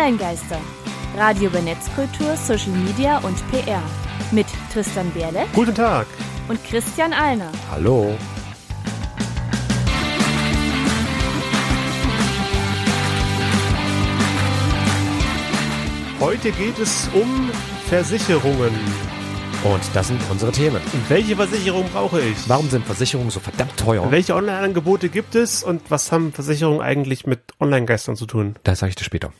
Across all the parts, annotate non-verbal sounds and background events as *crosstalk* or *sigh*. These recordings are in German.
Online-Geister. Radio über Netzkultur, Social Media und PR. Mit Tristan Berle. Guten Tag. Und Christian Alner. Hallo. Heute geht es um Versicherungen. Und das sind unsere Themen. Welche Versicherung brauche ich? Warum sind Versicherungen so verdammt teuer? Welche Online-Angebote gibt es und was haben Versicherungen eigentlich mit Online-Geistern zu tun? Das sage ich dir später.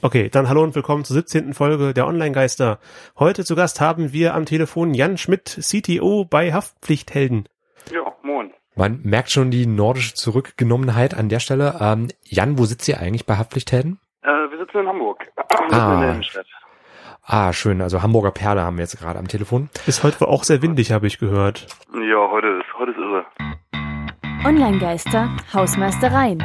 Okay, dann hallo und willkommen zur 17. Folge der Online-Geister. Heute zu Gast haben wir am Telefon Jan Schmidt, CTO bei Haftpflichthelden. Ja, moin. Man merkt schon die nordische Zurückgenommenheit an der Stelle. Ähm, Jan, wo sitzt ihr eigentlich bei Haftpflichthelden? Äh, wir sitzen in Hamburg. *clears throat* Ah. in. Ah, schön. Also Hamburger Perle haben wir jetzt gerade am Telefon. Ist heute wohl auch sehr windig, habe ich gehört. Ja, heute ist, heute ist irre. Online-Geister, Hausmeistereien.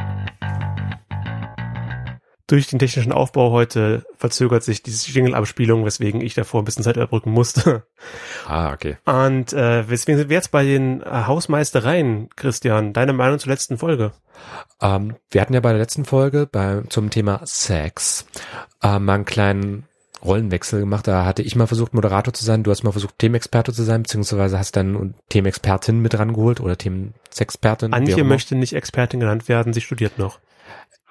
Durch den technischen Aufbau heute verzögert sich diese Jingle-Abspielung, weswegen ich davor ein bisschen Zeit überbrücken musste. Ah, okay. Und äh, weswegen sind wir jetzt bei den äh, Hausmeistereien, Christian? Deine Meinung zur letzten Folge? Ähm, wir hatten ja bei der letzten Folge bei, zum Thema Sex äh, mal einen kleinen Rollenwechsel gemacht. Da hatte ich mal versucht, Moderator zu sein. Du hast mal versucht, Themenexperte zu sein, beziehungsweise hast dann Themenexpertin mit rangeholt oder Themensexpertin. Antje möchte nicht Expertin genannt werden, sie studiert noch.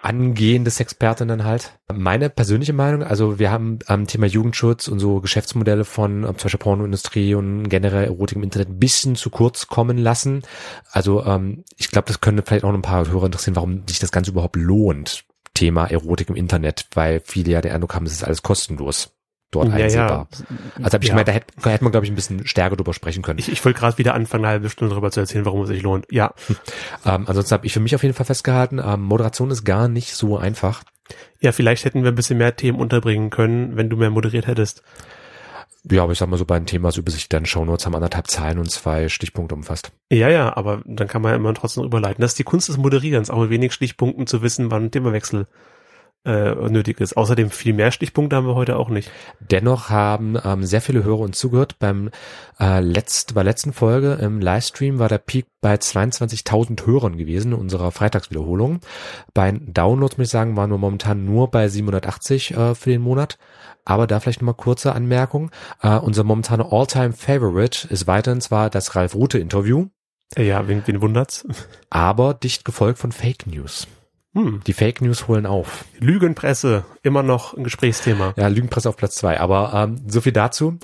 Angehende Sexpertinnen halt. Meine persönliche Meinung, also wir haben am Thema Jugendschutz und so Geschäftsmodelle von ähm, zum Beispiel Pornoindustrie und generell Erotik im Internet ein bisschen zu kurz kommen lassen. Also ähm, ich glaube, das könnte vielleicht auch ein paar Hörer interessieren, warum sich das Ganze überhaupt lohnt, Thema Erotik im Internet, weil viele ja den Eindruck haben, es ist alles kostenlos dort Ja, ja. einsehbar. Also hab ich Ja. gemeint, da hätte, hätte man, glaube ich, ein bisschen stärker drüber sprechen können. Ich, ich wollte gerade wieder anfangen, eine halbe Stunde darüber zu erzählen, warum es sich lohnt. Ja, Ähm, ansonsten habe ich für mich auf jeden Fall festgehalten, ähm, Moderation ist gar nicht so einfach. ja, vielleicht hätten wir ein bisschen mehr Themen unterbringen können, wenn du mehr moderiert hättest. Ja, aber ich sag mal so bei den Themenübersicht, dann Shownotes haben anderthalb Zeilen und zwei Stichpunkte umfasst. Ja, ja, aber dann kann man ja immer trotzdem überleiten. Das ist die Kunst des Moderierens, auch mit wenig Stichpunkten zu wissen, wann ein Themawechsel äh, nötig ist. Außerdem viel mehr Stichpunkte haben wir heute auch nicht. Dennoch haben ähm, sehr viele Hörer uns zugehört. Beim äh, letzt, bei letzten Folge im Livestream war der Peak bei 22.000 Hörern gewesen, unserer Freitagswiederholung. Bei Downloads, muss ich sagen, waren wir momentan nur bei 780 äh, für den Monat. Aber da vielleicht nochmal kurze Anmerkung. Äh, unser momentaner All-Time-Favorite ist weiterhin zwar das Ralf-Rute-Interview, Äh, ja, wen, wen wundert's? aber dicht gefolgt von Fake News. Hm. Die Fake News holen auf. Lügenpresse, immer noch ein Gesprächsthema. Ja, Lügenpresse auf Platz zwei. Aber ähm, so viel dazu.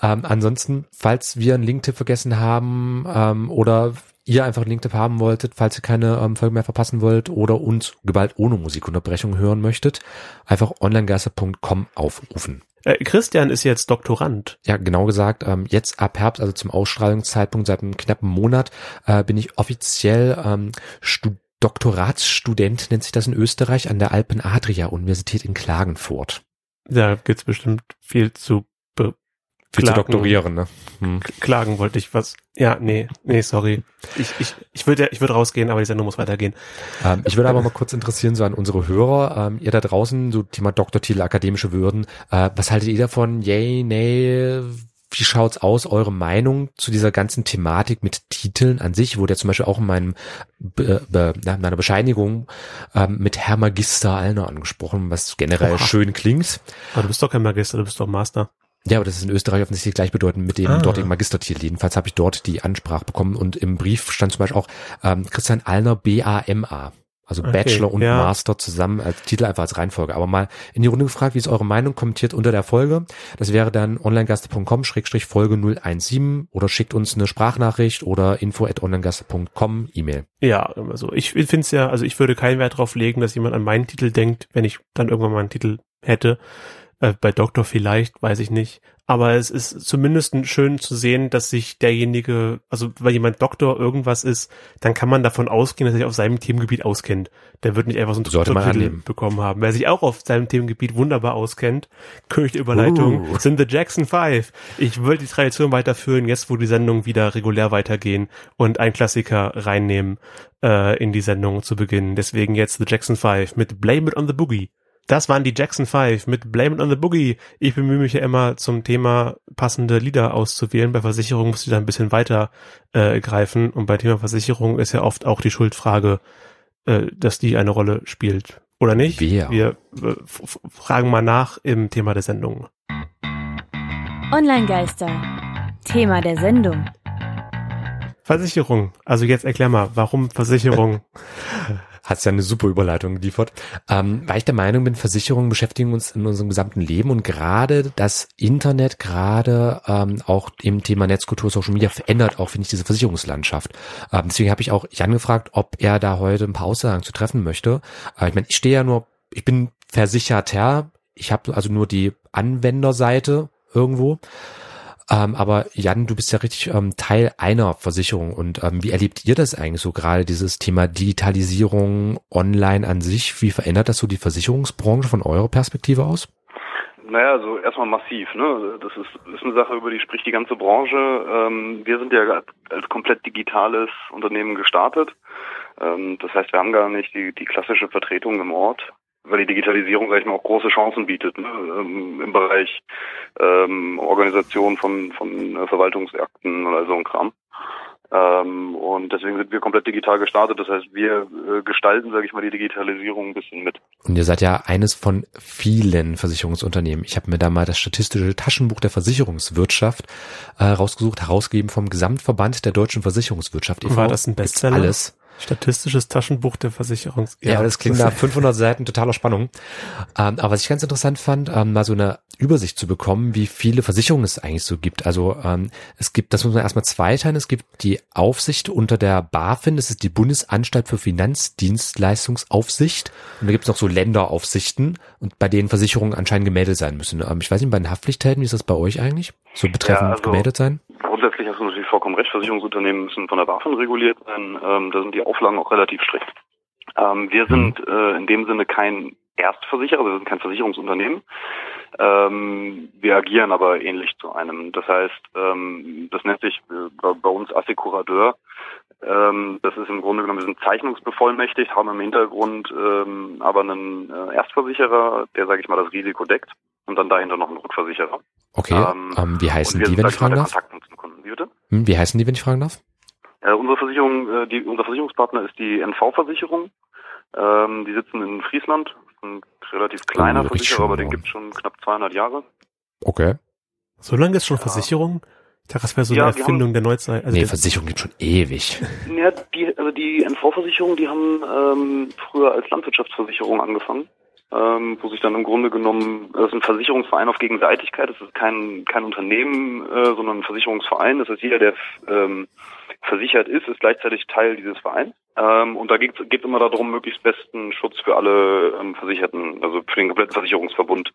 Ähm, ansonsten, falls wir einen Linktipp vergessen haben ähm, oder ihr einfach einen Linktipp haben wolltet, falls ihr keine ähm, Folge mehr verpassen wollt oder uns geballt ohne Musikunterbrechung hören möchtet, einfach onlinegeister.com aufrufen. Äh, Christian ist jetzt Doktorand. Ja, genau gesagt, ähm, jetzt ab Herbst, also zum Ausstrahlungszeitpunkt seit einem knappen Monat, äh, bin ich offiziell ähm, Stud Doktoratsstudent, nennt sich das in Österreich, an der Alpen-Adria-Universität in Klagenfurt. Da gibt's bestimmt viel zu be Viel zu Klagen. doktorieren, ne? Hm. klagen wollte ich was. Ja, nee, nee, sorry. Ich, ich, ich würde, ich würde rausgehen, aber die Sendung muss weitergehen. Ähm, ich würde aber mal kurz interessieren, so an unsere Hörer, ähm, ihr da draußen, so Thema Doktortitel, akademische Würden, äh, was haltet ihr davon? Yay, nee, wie schaut's aus, eure Meinung zu dieser ganzen Thematik mit Titeln an sich? Wurde ja zum Beispiel auch in meinem, be, be, na, meiner Bescheinigung ähm, mit Herr Magister Allner angesprochen, was generell Oha. schön klingt. Aber du bist doch kein Magister, du bist doch Master. Ja, aber das ist in Österreich offensichtlich gleichbedeutend mit dem Ah. dortigen Magistertitel. Jedenfalls habe ich dort die Ansprache bekommen und im Brief stand zum Beispiel auch ähm, Christian Allner BAMA. Also Okay, Bachelor und ja. Master zusammen als Titel einfach als Reihenfolge. Aber mal in die Runde gefragt, wie ist eure Meinung? Kommentiert unter der Folge. Das wäre dann onlinegaste.com schrägstrich Folge 017 oder schickt uns eine Sprachnachricht oder info at onlinegaste.com E-Mail. Ja, immer so. Ich finde es ja, also ich würde keinen Wert drauf legen, dass jemand an meinen Titel denkt, wenn ich dann irgendwann mal einen Titel hätte. Äh, bei Doktor vielleicht, weiß ich nicht. Aber es ist zumindest schön zu sehen, dass sich derjenige, also weil jemand Doktor irgendwas ist, dann kann man davon ausgehen, dass er sich auf seinem Themengebiet auskennt. Der wird nicht einfach so einen Doktortitel bekommen haben. Wer sich auch auf seinem Themengebiet wunderbar auskennt, König Überleitung, Uh. *laughs* sind The Jackson Five. Ich will die Tradition weiterführen, jetzt wo die Sendungen wieder regulär weitergehen und einen Klassiker reinnehmen äh, in die Sendung zu Beginn. Deswegen jetzt The Jackson Five mit Blame It on the Boogie. Das waren die Jackson Five mit Blame It on the Boogie. Ich bemühe mich ja immer zum Thema passende Lieder auszuwählen. Bei Versicherung muss ich da ein bisschen weiter äh, greifen. Und bei Thema Versicherung ist ja oft auch die Schuldfrage, äh, dass die eine Rolle spielt. Oder nicht? Wer? Wir äh, fragen mal nach im Thema der Sendung. Online-Geister. Thema der Sendung. Versicherung. Also jetzt erklär mal, warum Versicherung? *laughs* Hat's ja eine super Überleitung geliefert. Ähm, weil ich der Meinung bin, Versicherungen beschäftigen uns in unserem gesamten Leben und gerade das Internet, gerade ähm, auch im Thema Netzkultur, Social Media verändert auch, finde ich, diese Versicherungslandschaft. Ähm, deswegen habe ich auch Jan gefragt, ob er da heute ein paar Aussagen zu treffen möchte. Äh, ich meine, ich stehe ja nur, ich bin Versicherter, ich habe also nur die Anwenderseite irgendwo. Ähm, aber Jan, du bist ja richtig ähm, Teil einer Versicherung und ähm, wie erlebt ihr das eigentlich so gerade, dieses Thema Digitalisierung online an sich? Wie verändert das so die Versicherungsbranche von eurer Perspektive aus? Naja, also erstmal massiv. Ne? Das ist, ist eine Sache, über die spricht die ganze Branche. Ähm, wir sind ja als komplett digitales Unternehmen gestartet. Ähm, das heißt, wir haben gar nicht die, die klassische Vertretung im Ort weil die Digitalisierung, sag ich mal, auch große Chancen bietet ne? ähm, im Bereich ähm, Organisation von, von äh, Verwaltungsakten oder so ein Kram. Ähm, und deswegen sind wir komplett digital gestartet. Das heißt, wir äh, gestalten, sage ich mal, die Digitalisierung ein bisschen mit. Und ihr seid ja eines von vielen Versicherungsunternehmen. Ich habe mir da mal das statistische Taschenbuch der Versicherungswirtschaft äh, rausgesucht, herausgegeben vom Gesamtverband der deutschen Versicherungswirtschaft. War das ein Bestseller? Alles. Statistisches Taschenbuch der Versicherungs. Ja, ja das klingt nach *laughs* 500 Seiten totaler Spannung. Ähm, aber was ich ganz interessant fand, ähm, mal so eine Übersicht zu bekommen, wie viele Versicherungen es eigentlich so gibt. Also ähm, es gibt, das muss man erstmal zweiteilen, es gibt die Aufsicht unter der BaFin, das ist die Bundesanstalt für Finanzdienstleistungsaufsicht. Und da gibt es noch so Länderaufsichten und bei denen Versicherungen anscheinend gemeldet sein müssen. Ähm, ich weiß nicht, bei den Haftpflichthelden, wie ist das bei euch eigentlich? So betreffend ja, also, gemeldet sein? Grundsätzlich hast du natürlich vollkommen recht, Versicherungsunternehmen müssen von der BaFin reguliert sein. Ähm, da sind die Auflagen auch relativ strikt. Ähm, wir sind mhm. äh, in dem Sinne kein Erstversicherer, wir sind kein Versicherungsunternehmen. Ähm, wir agieren aber ähnlich zu einem. Das heißt, ähm, das nennt sich äh, bei uns Assekurateur. Ähm, das ist im Grunde genommen, wir sind zeichnungsbevollmächtigt, haben im Hintergrund ähm, aber einen äh, Erstversicherer, der, sage ich mal, das Risiko deckt und dann dahinter noch einen Rückversicherer. Okay, ähm, ähm wie heißen die, wenn ich fragen darf? Wie, bitte? Hm, wie heißen die, wenn ich fragen darf? Äh, unsere Versicherung, äh, die, unser Versicherungspartner ist die NV-Versicherung. Ähm, die sitzen in Friesland, ein relativ kleiner oh, Versicherer, aber den gibt es schon knapp 200 Jahre. Okay. So lange ist schon ja. Versicherung? Ich dachte, das wäre so ja, eine Erfindung haben, der Neuzeit. Also nee, Versicherung gibt schon ewig. *laughs* Ja, die, also die NV-Versicherung, die haben ähm, früher als Landwirtschaftsversicherung angefangen ähm, wo sich dann im Grunde genommen, das ist ein Versicherungsverein auf Gegenseitigkeit, das ist kein, kein Unternehmen, äh, sondern ein Versicherungsverein. Das heißt, jeder, der ähm, versichert ist, ist gleichzeitig Teil dieses Vereins. Ähm, und da geht es immer darum, möglichst besten Schutz für alle ähm, Versicherten, also für den kompletten Versicherungsverbund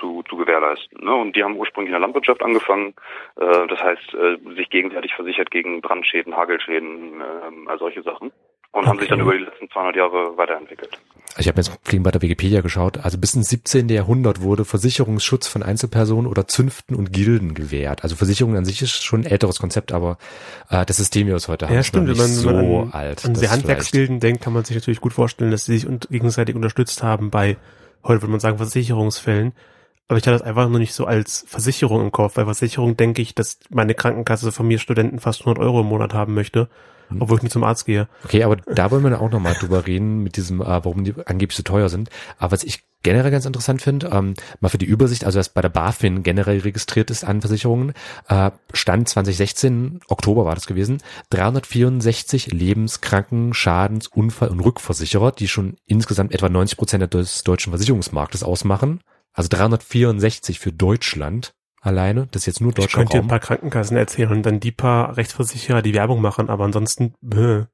zu, zu gewährleisten. Ne? Und die haben ursprünglich in der Landwirtschaft angefangen, äh, das heißt, äh, sich gegenseitig versichert gegen Brandschäden, Hagelschäden, äh, all solche Sachen und okay. haben sich dann über die letzten 200 Jahre weiterentwickelt. Ich habe jetzt fliegen bei der Wikipedia geschaut. Also bis ins 17. Jahrhundert wurde Versicherungsschutz von Einzelpersonen oder Zünften und Gilden gewährt. Also Versicherung an sich ist schon ein älteres Konzept, aber äh, das System, wie wir es heute haben, ja, stimmt, ist wenn man, so wenn man an, alt. An die Handwerksgilden denkt, kann man sich natürlich gut vorstellen, dass sie sich gegenseitig unterstützt haben bei, heute würde man sagen, Versicherungsfällen. Aber ich hatte das einfach nur nicht so als Versicherung im Kopf. Bei Versicherung denke ich, dass meine Krankenkasse von mir Studenten fast 100 Euro im Monat haben möchte. Hm. obwohl ich nicht zum Arzt gehe. Okay, aber da wollen wir auch nochmal drüber reden, mit diesem, äh, warum die angeblich so teuer sind. Aber was ich generell ganz interessant finde, ähm, mal für die Übersicht, also was bei der BaFin generell registriert ist an Versicherungen, äh, Stand 2016, Oktober war das gewesen, 364 Lebenskranken, Schadens-, Unfall- und Rückversicherer, die schon insgesamt etwa 90 Prozent des deutschen Versicherungsmarktes ausmachen. Also 364 für Deutschland alleine. Das ist jetzt nur deutscher Ich könnte dir ein paar Krankenkassen erzählen und dann die paar Rechtsversicherer, die Werbung machen, aber ansonsten äh,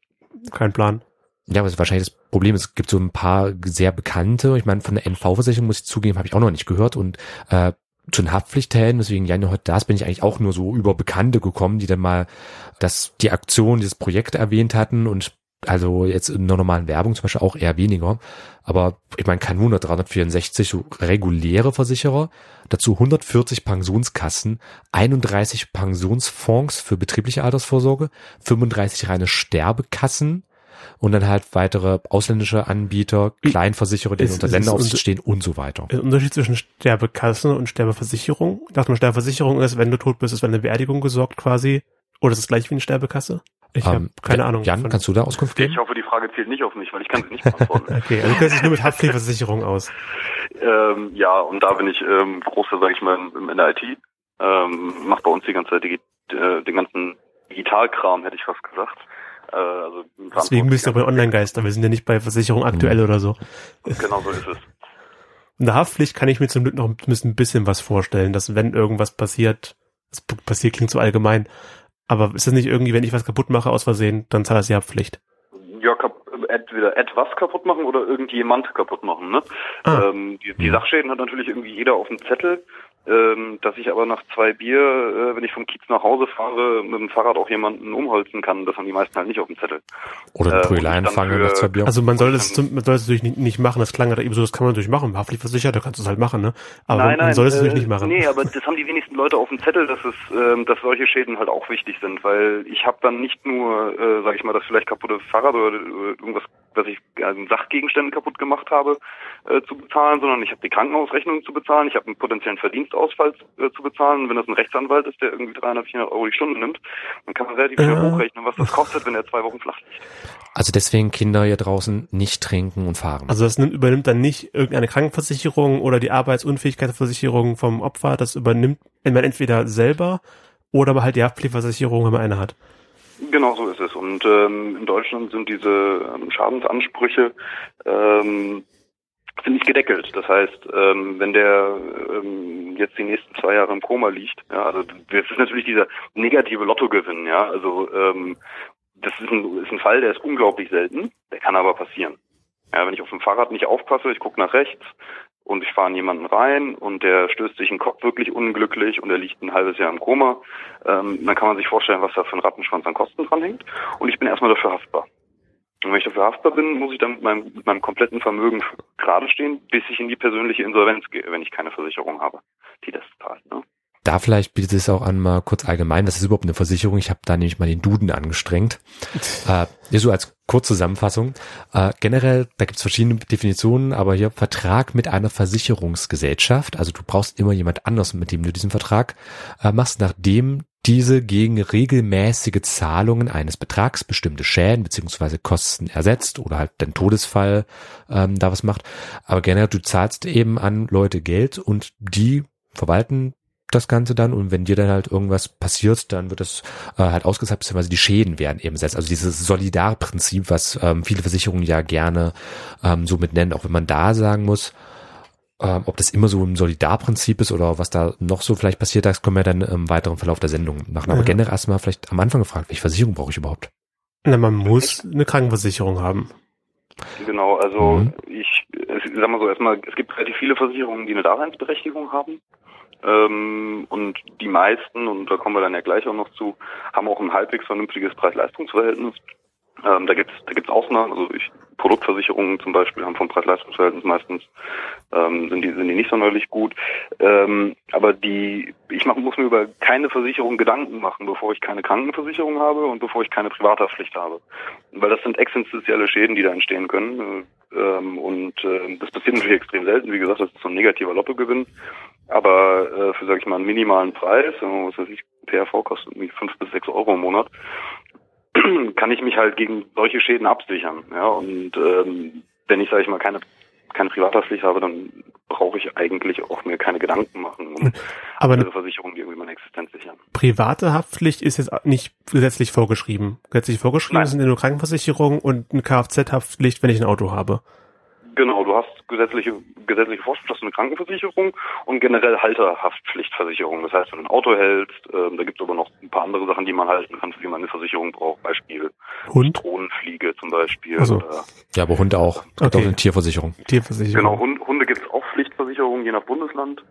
kein Plan. Ja, was wahrscheinlich das Problem ist, es gibt so ein paar sehr bekannte. Ich meine, von der NV-Versicherung muss ich zugeben, habe ich auch noch nicht gehört und äh, zu den Haftpflichthelden, deswegen Jan heute das bin ich eigentlich auch nur so über Bekannte gekommen, die dann mal das, die Aktion, dieses Projekt erwähnt hatten und also jetzt in der normalen Werbung zum Beispiel auch eher weniger. Aber ich meine, kein Wunder, 364 so reguläre Versicherer, dazu 140 Pensionskassen, 31 Pensionsfonds für betriebliche Altersvorsorge, 35 reine Sterbekassen und dann halt weitere ausländische Anbieter, Kleinversicherer, die unter Länderaufsicht stehen und so weiter. Der Unterschied zwischen Sterbekassen und Sterbeversicherung? Ich dachte mal, Sterbeversicherung ist, wenn du tot bist, ist, wenn eine Beerdigung gesorgt quasi. Oder ist es gleich wie eine Sterbekasse? Ich habe Ähm, keine Ahnung. Jan, von- kannst du da Auskunft geben? Ich hoffe, die Frage zählt nicht auf mich, weil ich kann sie nicht beantworten. *laughs* Okay, also du kennst dich nur mit Haftpflichtversicherung aus. *laughs* ähm, ja, und da bin ich ähm, großer, sage ich mal, im- in der IT. Ähm, mach bei uns die ganze Zeit digi äh, den ganzen Digitalkram, hätte ich fast gesagt. Äh, also Deswegen bist du aber Online-Geister. Wir sind ja nicht bei Versicherung aktuell oder so. Genau so ist es. In der Haftpflicht kann ich mir zum Glück noch ein bisschen was vorstellen, dass wenn irgendwas passiert, das passiert klingt so allgemein, aber ist das nicht irgendwie, wenn ich was kaputt mache aus Versehen, dann zahlt das die Haftpflicht? Ja, kap entweder etwas kaputt machen oder irgendjemand kaputt machen. Ne? Ah. Ähm, die, die Sachschäden hat natürlich irgendwie jeder auf dem Zettel. Ähm, dass ich aber nach zwei Bier, äh, wenn ich vom Kiez nach Hause fahre, mit dem Fahrrad auch jemanden umholzen kann, das haben die meisten halt nicht auf dem Zettel. Oder eine Äh, Prügelei und ich dann anfangen für- nach zwei Bier? Also man soll das, man soll es natürlich nicht, nicht machen, das klang gerade eben so, das kann man natürlich machen, haftpflichtversichert, da kannst du es halt machen, ne? Aber nein, nein, man soll es äh, natürlich nicht machen. Nee, aber *laughs* das haben die wenigsten Leute auf dem Zettel, dass es, ähm, dass solche Schäden halt auch wichtig sind, weil ich habe dann nicht nur, äh, sag ich mal, das vielleicht kaputte Fahrrad oder, oder irgendwas, was ich an Sachgegenständen kaputt gemacht habe, äh, zu bezahlen, sondern ich habe die Krankenhausrechnung zu bezahlen, ich habe einen potenziellen Verdienstausfall äh, zu bezahlen. Wenn das ein Rechtsanwalt ist, der irgendwie 300, 400 Euro die Stunde nimmt, dann kann man relativ schnell Ja. hochrechnen, was das kostet, wenn er zwei Wochen flach liegt. Also deswegen Kinder hier draußen nicht trinken und fahren. Also das nimmt, übernimmt dann nicht irgendeine Krankenversicherung oder die Arbeitsunfähigkeitsversicherung vom Opfer, das übernimmt man entweder selber oder aber halt die Haftpflichtversicherung, wenn man eine hat. Genau so ist es. Und ähm, in Deutschland sind diese ähm, Schadensansprüche ähm, sind nicht gedeckelt. Das heißt, ähm, wenn der ähm, jetzt die nächsten zwei Jahre im Koma liegt, ja, also das ist natürlich dieser negative Lottogewinn, ja, also ähm, das ist ein, ist ein Fall, der ist unglaublich selten, der kann aber passieren. Ja, wenn ich auf dem Fahrrad nicht aufpasse, ich gucke nach rechts und ich fahre in jemanden rein und der stößt sich den Kopf wirklich unglücklich und er liegt ein halbes Jahr im Koma, ähm, dann kann man sich vorstellen, was da für ein Rattenschwanz an Kosten dranhängt. Und ich bin erstmal dafür haftbar. Und wenn ich dafür haftbar bin, muss ich dann mit meinem, mit meinem kompletten Vermögen gerade stehen, bis ich in die persönliche Insolvenz gehe, wenn ich keine Versicherung habe, die das zahlt. Ne? Da vielleicht bietet es auch an, mal kurz allgemein, was ist überhaupt eine Versicherung? Ich habe da nämlich mal den Duden angestrengt. *laughs* äh, hier so als Kurzzusammenfassung. Äh, generell, da gibt es verschiedene Definitionen, aber hier Vertrag mit einer Versicherungsgesellschaft. Also du brauchst immer jemand anders, mit dem du diesen Vertrag äh, machst, nachdem diese gegen regelmäßige Zahlungen eines Betrags bestimmte Schäden beziehungsweise Kosten ersetzt oder halt den Todesfall ähm, da was macht. Aber generell, du zahlst eben an Leute Geld und die verwalten das Ganze dann und wenn dir dann halt irgendwas passiert, dann wird das äh, halt ausgezahlt, beziehungsweise die Schäden werden eben ersetzt. Also dieses Solidarprinzip, was ähm, viele Versicherungen ja gerne ähm, so mit nennen, auch wenn man da sagen muss, ähm, ob das immer so ein Solidarprinzip ist oder was da noch so vielleicht passiert, das können wir dann im weiteren Verlauf der Sendung machen. Aber Ja. generell erstmal vielleicht am Anfang gefragt, welche Versicherung brauche ich überhaupt? Na, man muss eine Krankenversicherung haben. Genau, also Mhm. ich, ich sag mal so erstmal, es gibt relativ viele Versicherungen, die eine Daseinsberechtigung haben. Ähm, und die meisten, und da kommen wir dann ja gleich auch noch zu, haben auch ein halbwegs vernünftiges Preis-Leistungs-Verhältnis. Ähm, da gibt's da gibt's Ausnahmen, also ich, Produktversicherungen zum Beispiel haben vom Preis-Leistungs-Verhältnis meistens ähm, sind die sind die nicht sonderlich gut. Ähm, aber die ich mach, muss mir über keine Versicherung Gedanken machen, bevor ich keine Krankenversicherung habe und bevor ich keine Privathaftpflicht habe, weil das sind existenzielle Schäden, die da entstehen können. Ähm, und äh, das passiert natürlich extrem selten. Wie gesagt, das ist so ein negativer Lottogewinn. Aber äh, für, sag ich mal, einen minimalen Preis, äh, was weiß ich, PRV kostet irgendwie fünf bis sechs Euro im Monat, *clears throat* kann ich mich halt gegen solche Schäden absichern. Ja, und ähm, wenn ich, sag ich mal, keine keine Privathaftpflicht habe, dann brauche ich eigentlich auch mir keine Gedanken machen um Aber eine andere Versicherungen, die irgendwie meine Existenz sichern. private Haftpflicht ist jetzt nicht gesetzlich vorgeschrieben. Gesetzlich vorgeschrieben Nein. sind ja nur Krankenversicherung und eine Kfz-Haftpflicht, wenn ich ein Auto habe. Genau, du hast gesetzliche, gesetzliche Vorschrift, hast du eine Krankenversicherung und generell Halterhaftpflichtversicherung. Das heißt, wenn du ein Auto hältst, ähm, da gibt es aber noch ein paar andere Sachen, die man halten kann, für die man eine Versicherung braucht. Beispiel Hund, Drohnenfliege zum Beispiel. Ach so. Oder, Ja, aber Hunde auch. Es gibt Okay. auch eine Tierversicherung. Tierversicherung. genau, Hunde, Hunde gibt es auch Pflichtversicherungen, je nach Bundesland.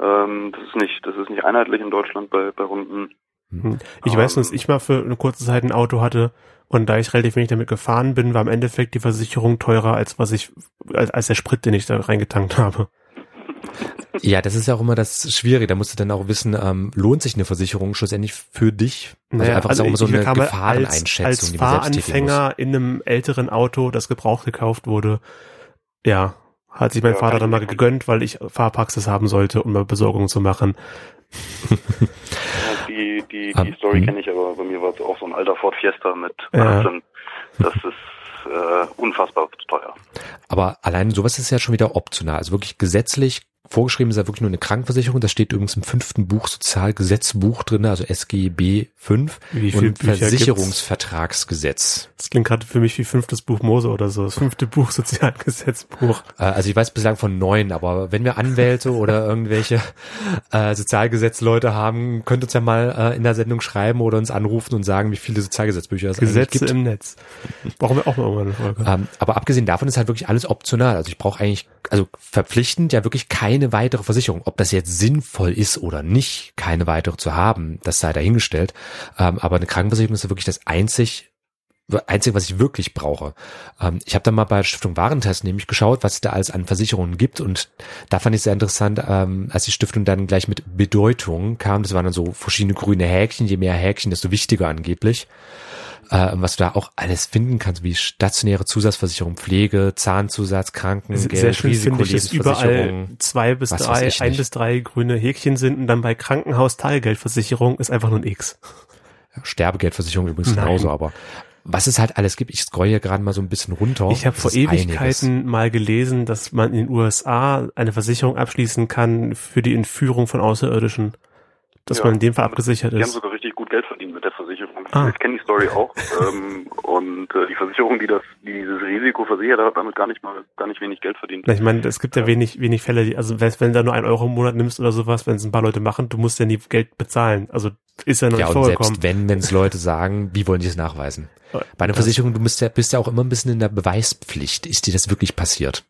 Ähm, das ist nicht, das ist nicht einheitlich in Deutschland bei, bei Hunden. Hm. Ich weiß nur, dass ich mal für eine kurze Zeit ein Auto hatte und da ich relativ wenig damit gefahren bin, war im Endeffekt die Versicherung teurer als was ich, als, als der Sprit, den ich da reingetankt habe. Ja, das ist ja auch immer das Schwierige. Da musst du dann auch wissen, ähm, lohnt sich eine Versicherung schlussendlich für dich? Also einfach ist auch immer so eine halt Gefahreneinschätzung, als, als die man selbst. Fahranfänger in einem älteren Auto, das gebraucht gekauft wurde, ja, Hat sich mein Ja, Vater dann mal gegönnt, weil ich Fahrpraxis haben sollte, um mal Besorgung zu machen. Die, die, die Ah, Story hm. kenne ich, aber bei mir war es auch so ein alter Ford Fiesta mit Ja. 18. Das ist äh, unfassbar teuer. Aber allein sowas ist ja schon wieder optional. Also wirklich gesetzlich vorgeschrieben ist ja wirklich nur eine Krankenversicherung. Das steht übrigens im fünften Buch Sozialgesetzbuch drin, also SGB 5 Wie viel und Bücher Versicherungsvertragsgesetz. Das klingt gerade für mich wie fünftes Buch Mose oder so. Das fünfte Buch Sozialgesetzbuch. Äh, Also ich weiß bislang von neun, aber wenn wir Anwälte *laughs* oder irgendwelche äh, Sozialgesetzleute haben, könnt uns ja mal äh, in der Sendung schreiben oder uns anrufen und sagen, wie viele Sozialgesetzbücher es Gesetze gibt. im Netz. Brauchen wir auch mal irgendwann eine Folge. Ähm, aber abgesehen davon ist halt wirklich alles optional. Also ich brauche eigentlich, also verpflichtend ja wirklich keine weitere Versicherung. Ob das jetzt sinnvoll ist oder nicht, keine weitere zu haben, das sei dahingestellt. Ähm, aber eine Krankenversicherung ist wirklich das einzig Einzige, was ich wirklich brauche. Ähm, ich habe dann mal bei Stiftung Warentest nämlich geschaut, was es da alles an Versicherungen gibt und da fand ich sehr interessant, ähm, als die Stiftung dann gleich mit Bedeutung kam, das waren dann so verschiedene grüne Häkchen, je mehr Häkchen, desto wichtiger angeblich äh, was du da auch alles finden kannst, wie stationäre Zusatzversicherung, Pflege, Zahnzusatz, Krankengeld, Sehr schön finde ich, dass überall zwei bis was drei, ein bis drei grüne Häkchen sind und dann bei Krankenhaus Teilgeldversicherung ist einfach nur ein X. Sterbegeldversicherung übrigens Nein. genauso, aber was es halt alles gibt, ich scroll hier gerade mal so ein bisschen runter. Ich habe vor ist einiges. Ewigkeiten mal gelesen, dass man in den USA eine Versicherung abschließen kann für die Entführung von Außerirdischen. Dass Ja. man in dem Fall abgesichert Die haben ist. sogar richtig gut Geld verdient mit der Versicherung. Ah. Ich kenne die Story auch. ähm, und äh, die Versicherung, die das, die dieses Risiko versichert hat, damit gar nicht mal, gar nicht wenig Geld verdient. Ich meine, es gibt ja wenig, wenig Fälle, die, also wenn, wenn du da nur ein Euro im Monat nimmst oder sowas, wenn es ein paar Leute machen, du musst ja nie Geld bezahlen. Also ist ja noch Ja, nicht und vorgekommen. selbst wenn, wenn es Leute sagen, wie wollen die es nachweisen? Bei einer Versicherung, du bist ja, bist ja auch immer ein bisschen in der Beweispflicht. Ist dir das wirklich passiert?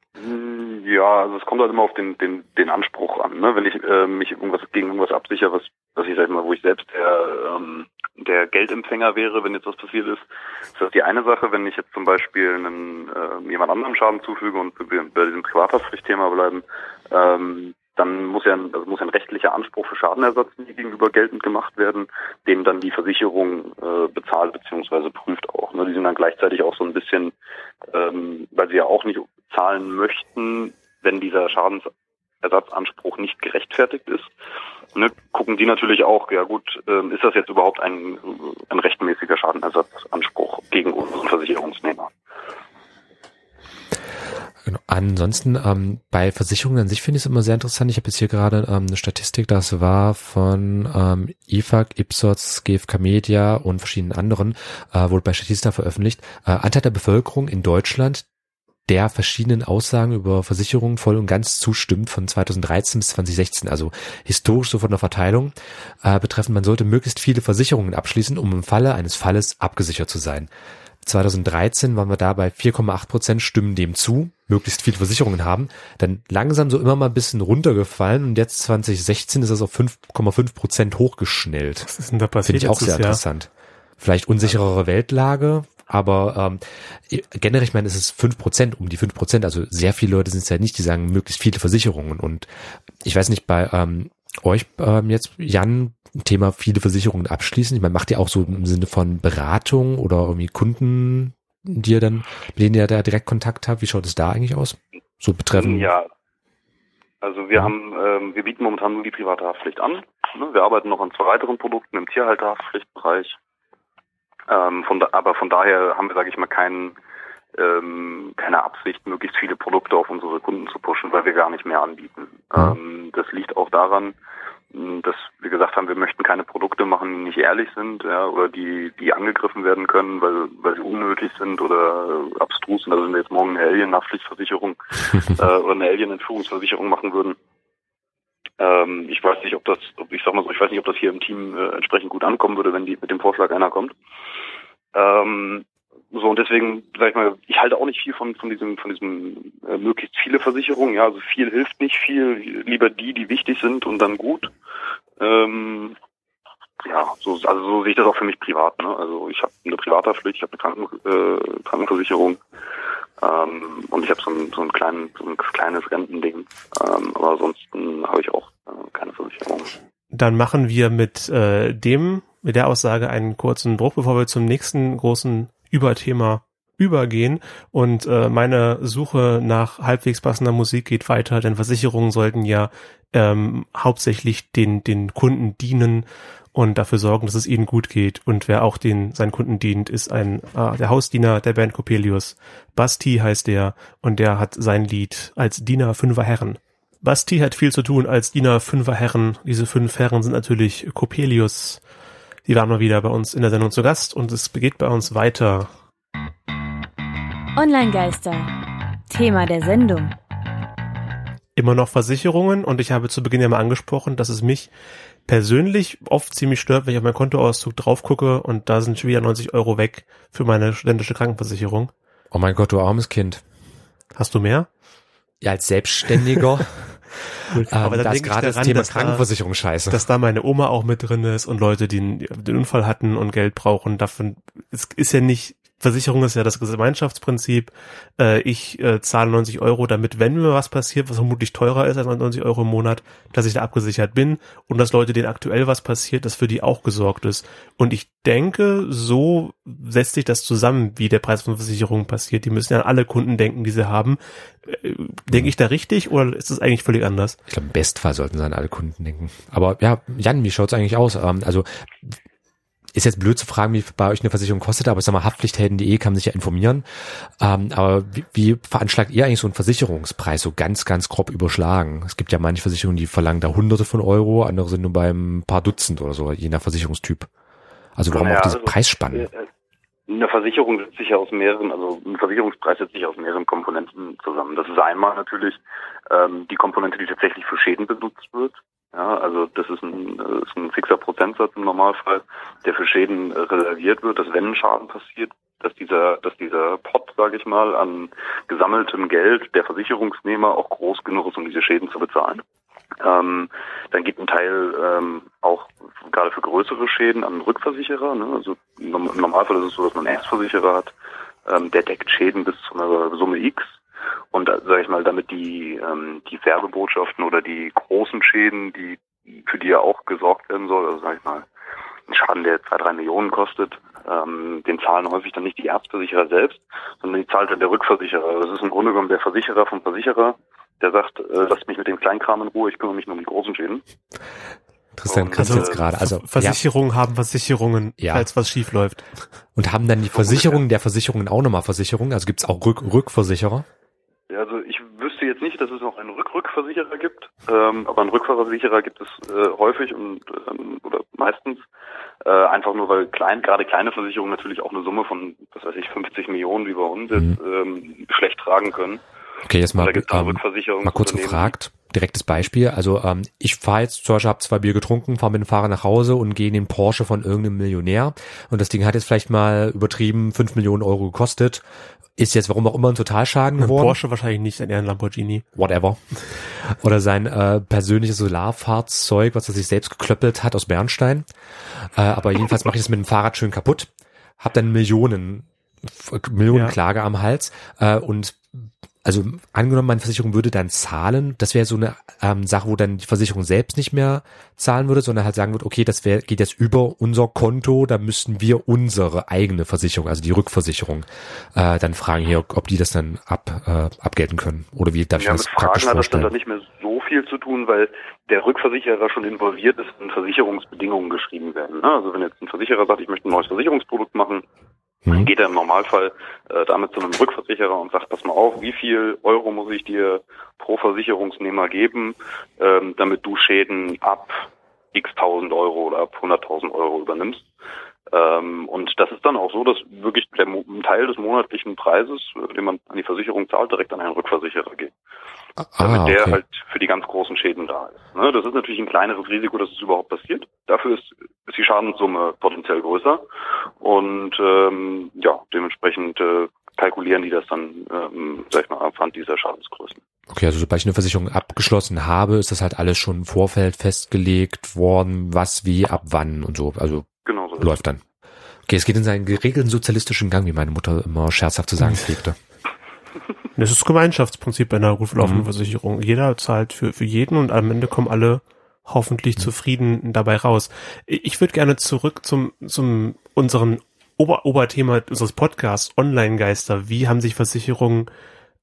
Ja, also es kommt halt immer auf den, den, den Anspruch an. Ne? Wenn ich äh, mich irgendwas gegen irgendwas absichere, was, was ich sag mal, wo ich selbst der, ähm, der Geldempfänger wäre, wenn jetzt was passiert ist, ist das die eine Sache. Wenn ich jetzt zum Beispiel einen, äh, jemand anderem Schaden zufüge und bei diesem Privathaftpflichtthema bleiben, ähm, dann muss ja, ein, also muss ein rechtlicher Anspruch für Schadenersatz gegenüber geltend gemacht werden, den dann die Versicherung äh, bezahlt bzw. prüft auch. Ne? Die sind dann gleichzeitig auch so ein bisschen, ähm, weil sie ja auch nicht zahlen möchten, wenn dieser Schadensersatzanspruch nicht gerechtfertigt ist. Ne, gucken die natürlich auch, ja gut, ähm, ist das jetzt überhaupt ein, ein rechtmäßiger Schadenersatzanspruch gegen unseren Versicherungsnehmer? Genau. Ansonsten ähm, bei Versicherungen an sich finde ich es immer sehr interessant. Ich habe jetzt hier gerade ähm, eine Statistik, das war von ähm, IFAG, Ipsos, GfK Media und verschiedenen anderen, äh, wurde bei Statista veröffentlicht. Äh, Anteil der Bevölkerung in Deutschland, der verschiedenen Aussagen über Versicherungen voll und ganz zustimmt von 2013 bis 2016, also historisch so von der Verteilung, äh, betreffend, man sollte möglichst viele Versicherungen abschließen, um im Falle eines Falles abgesichert zu sein. 2013 waren wir da bei 4,8 Prozent stimmen dem zu, möglichst viele Versicherungen haben. Dann langsam so immer mal ein bisschen runtergefallen und jetzt 2016 ist das auf 5,5 Prozent hochgeschnellt. Was ist denn da Finde passiert ich auch sehr Jahr? interessant. Vielleicht unsicherere Weltlage, aber ähm, generell, ich meine, es ist 5 Prozent, um die 5 Prozent, also sehr viele Leute sind es ja nicht, die sagen möglichst viele Versicherungen und ich weiß nicht, bei ähm, euch ähm, jetzt, Jan, Thema viele Versicherungen abschließen. Ich meine, macht ihr auch so im Sinne von Beratung oder irgendwie Kunden, die ihr dann, mit denen ihr da direkt Kontakt habt? Wie schaut es da eigentlich aus? So betreffend. Ja, also wir haben, ähm, wir bieten momentan nur die private Haftpflicht an. Ne? Wir arbeiten noch an zwei weiteren Produkten im Tierhalterhaftpflichtbereich. Ähm, von da, aber von daher haben wir, sage ich mal, keinen ähm, keine Absicht, möglichst viele Produkte auf unsere Kunden zu pushen, weil wir gar nicht mehr anbieten. Ähm, das liegt auch daran, mh, dass wir gesagt haben, wir möchten keine Produkte machen, die nicht ehrlich sind, ja, oder die, die angegriffen werden können, weil, weil sie unnötig sind oder abstrus sind. Also wenn wir jetzt morgen eine Alien-Haftpflichtversicherung *laughs* äh, oder eine Alien-Entführungsversicherung machen würden, ähm, ich weiß nicht, ob das, ich sag mal so, ich weiß nicht, ob das hier im Team äh, entsprechend gut ankommen würde, wenn die mit dem Vorschlag einer kommt. Ähm, so und deswegen sag ich mal, ich halte auch nicht viel von von diesem von diesem äh, möglichst viele Versicherungen. Ja, also viel hilft nicht viel. Lieber die, die wichtig sind und dann gut. Ähm, ja, so also so sehe ich das auch für mich privat. Ne? Also ich habe eine Privathaftpflicht, ich habe eine Kranken, äh, Krankenversicherung ähm, und ich habe so ein so ein, kleinen, so ein kleines Rentending. Ähm, aber ansonsten habe ich auch äh, keine Versicherung. Dann machen wir mit äh, dem, mit der Aussage einen kurzen Bruch, bevor wir zum nächsten großen Überthema übergehen und äh, meine Suche nach halbwegs passender Musik geht weiter, denn Versicherungen sollten ja ähm, hauptsächlich den den Kunden dienen und dafür sorgen, dass es ihnen gut geht. Und wer auch den seinen Kunden dient, ist ein äh, der Hausdiener der Band Coppelius. Basti heißt der und der hat sein Lied als Diener fünfer Herren. Basti hat viel zu tun als Diener fünfer Herren. Diese fünf Herren sind natürlich Coppelius. Die waren mal wieder bei uns in der Sendung zu Gast und es geht bei uns weiter. Online-Geister. Thema der Sendung. Immer noch Versicherungen und ich habe zu Beginn ja mal angesprochen, dass es mich persönlich oft ziemlich stört, wenn ich auf meinen Kontoauszug drauf gucke und da sind schon wieder 90 Euro weg für meine studentische Krankenversicherung. Oh mein Gott, du armes Kind. Hast du mehr? Ja, als Selbstständiger. *laughs* ähm, aber da dann ist denke ich gerade das Thema dass da- Krankenversicherung scheiße. Dass da meine Oma auch mit drin ist und Leute, die einen, den Unfall hatten und Geld brauchen. Davon, es ist ja nicht, Versicherung ist ja das Gemeinschaftsprinzip. Äh, ich äh, zahle 90 Euro, damit, wenn mir was passiert, was vermutlich teurer ist als 90 Euro im Monat, dass ich da abgesichert bin und dass Leute, denen aktuell was passiert, dass für die auch gesorgt ist. Und ich denke, so setzt sich das zusammen, wie der Preis von Versicherungen passiert. Die müssen ja an alle Kunden denken, die sie haben. Äh, denke ich da richtig oder ist das eigentlich völlig anders? Ich glaube, im Bestfall sollten sie an alle Kunden denken. Aber ja, Jan, wie schaut's eigentlich aus? Ähm, also ist jetzt blöd zu fragen, wie bei euch eine Versicherung kostet, aber ich sag mal, haftpflichthelden.de kann man sich ja informieren. Ähm, aber wie, wie veranschlagt ihr eigentlich so einen Versicherungspreis so ganz, ganz grob überschlagen? Es gibt ja manche Versicherungen, die verlangen da hunderte von Euro, andere sind nur beim paar Dutzend oder so, je nach Versicherungstyp. Also warum Naja, auch diese also, Preisspannen? Äh, Eine Versicherung setzt sich ja aus mehreren, also ein Versicherungspreis setzt sich aus mehreren Komponenten zusammen. Das ist einmal natürlich ähm, die Komponente, die tatsächlich für Schäden benutzt wird. Ja, also das ist ein, äh, ist ein fixer Prozentsatz im Normalfall, der für Schäden reserviert wird, dass wenn Schaden passiert, dass dieser, dass dieser Pot, sage ich mal, an gesammeltem Geld der Versicherungsnehmer auch groß genug ist, um diese Schäden zu bezahlen. Ähm, dann gibt ein Teil ähm, auch gerade für größere Schäden an Rückversicherer. Ne? Also im Normalfall ist es so, dass man einen Erstversicherer hat, ähm, der deckt Schäden bis zu einer Summe X. Und da, sage ich mal, damit die ähm, die Werbebotschaften oder die großen Schäden, die für die ja auch gesorgt werden soll, also sage ich mal, ein Schaden, der zwei, drei Millionen kostet, ähm, den zahlen häufig dann nicht die Erstversicherer selbst, sondern die zahlt dann der Rückversicherer. Das ist im Grunde genommen der Versicherer vom Versicherer, der sagt, äh, lasst mich mit dem Kleinkram in Ruhe, ich kümmere mich nur um die großen Schäden. Tristan kannst also, jetzt gerade, also ja, Versicherungen haben Versicherungen, Ja. falls was schief läuft. und haben dann die Versicherungen der Versicherungen auch nochmal Versicherungen? Also gibt's auch Rück Rückversicherer? Ja, also ich wüsste jetzt nicht, dass es noch einen Rückrückversicherer gibt, ähm, aber einen Rückversicherer gibt es äh, häufig und ähm, oder meistens äh, einfach nur, weil klein, gerade kleine Versicherungen natürlich auch eine Summe von, was weiß ich, 50 Millionen wie bei uns jetzt ähm, schlecht tragen können. Okay, jetzt mal, ähm, mal kurz gefragt, direktes Beispiel. Also ähm, ich fahre jetzt zum Beispiel, habe zwei Bier getrunken, fahre mit dem Fahrer nach Hause und gehe in den Porsche von irgendeinem Millionär und das Ding hat jetzt vielleicht mal übertrieben 5 Millionen Euro gekostet. Ist jetzt warum auch immer ein Totalschaden Ein geworden. Porsche wahrscheinlich nicht, eher ein Lamborghini. whatever. Oder sein äh, persönliches Solarfahrzeug, was er sich selbst geklöppelt hat aus Bernstein. Äh, aber jedenfalls mache ich das mit dem Fahrrad schön kaputt. Hab dann Millionen, Millionenklage am Hals. Äh, und also angenommen, meine Versicherung würde dann zahlen, das wäre so eine ähm, Sache, wo dann die Versicherung selbst nicht mehr zahlen würde, sondern halt sagen würde, okay, das wär, geht jetzt über unser Konto, da müssten wir unsere eigene Versicherung, also die Rückversicherung, äh, dann fragen hier, ob die das dann ab, äh, abgelten können. Oder wie darf ich Ja, mit das praktisch Fragen hat das dann, dann nicht mehr so viel zu tun, weil der Rückversicherer schon involviert ist, wenn Versicherungsbedingungen geschrieben werden. ne? Also wenn jetzt ein Versicherer sagt, ich möchte ein neues Versicherungsprodukt machen, Mhm. geht er im Normalfall äh, damit zu einem Rückversicherer und sagt, pass mal auf, wie viel Euro muss ich dir pro Versicherungsnehmer geben, ähm, damit du Schäden ab x tausend Euro oder ab 100.000 Euro übernimmst. Ähm, und das ist dann auch so, dass wirklich der Mo ein Teil des monatlichen Preises, äh, den man an die Versicherung zahlt, direkt an einen Rückversicherer geht damit Ah, der okay. halt für die ganz großen Schäden da ist. Ne, das ist natürlich ein kleineres Risiko, dass es überhaupt passiert. Dafür ist, ist die Schadenssumme potenziell größer und ähm, ja, dementsprechend äh, kalkulieren die das dann, ähm, sag ich mal, anhand dieser Schadensgrößen. Okay, also sobald ich eine Versicherung abgeschlossen habe, ist das halt alles schon im Vorfeld festgelegt worden, was, wie, ab wann und so. Also Genau so. läuft dann. Okay, es geht in seinen geregelten sozialistischen Gang, wie meine Mutter immer scherzhaft zu sagen pflegte. *laughs* Das ist das Gemeinschaftsprinzip bei einer gut laufenden Mhm. Versicherung. Jeder zahlt für, für jeden und am Ende kommen alle hoffentlich zufrieden dabei raus. Ich würde gerne zurück zum, zum unseren Ober Oberthema unseres Podcasts, Online-Geister. Wie haben sich Versicherungen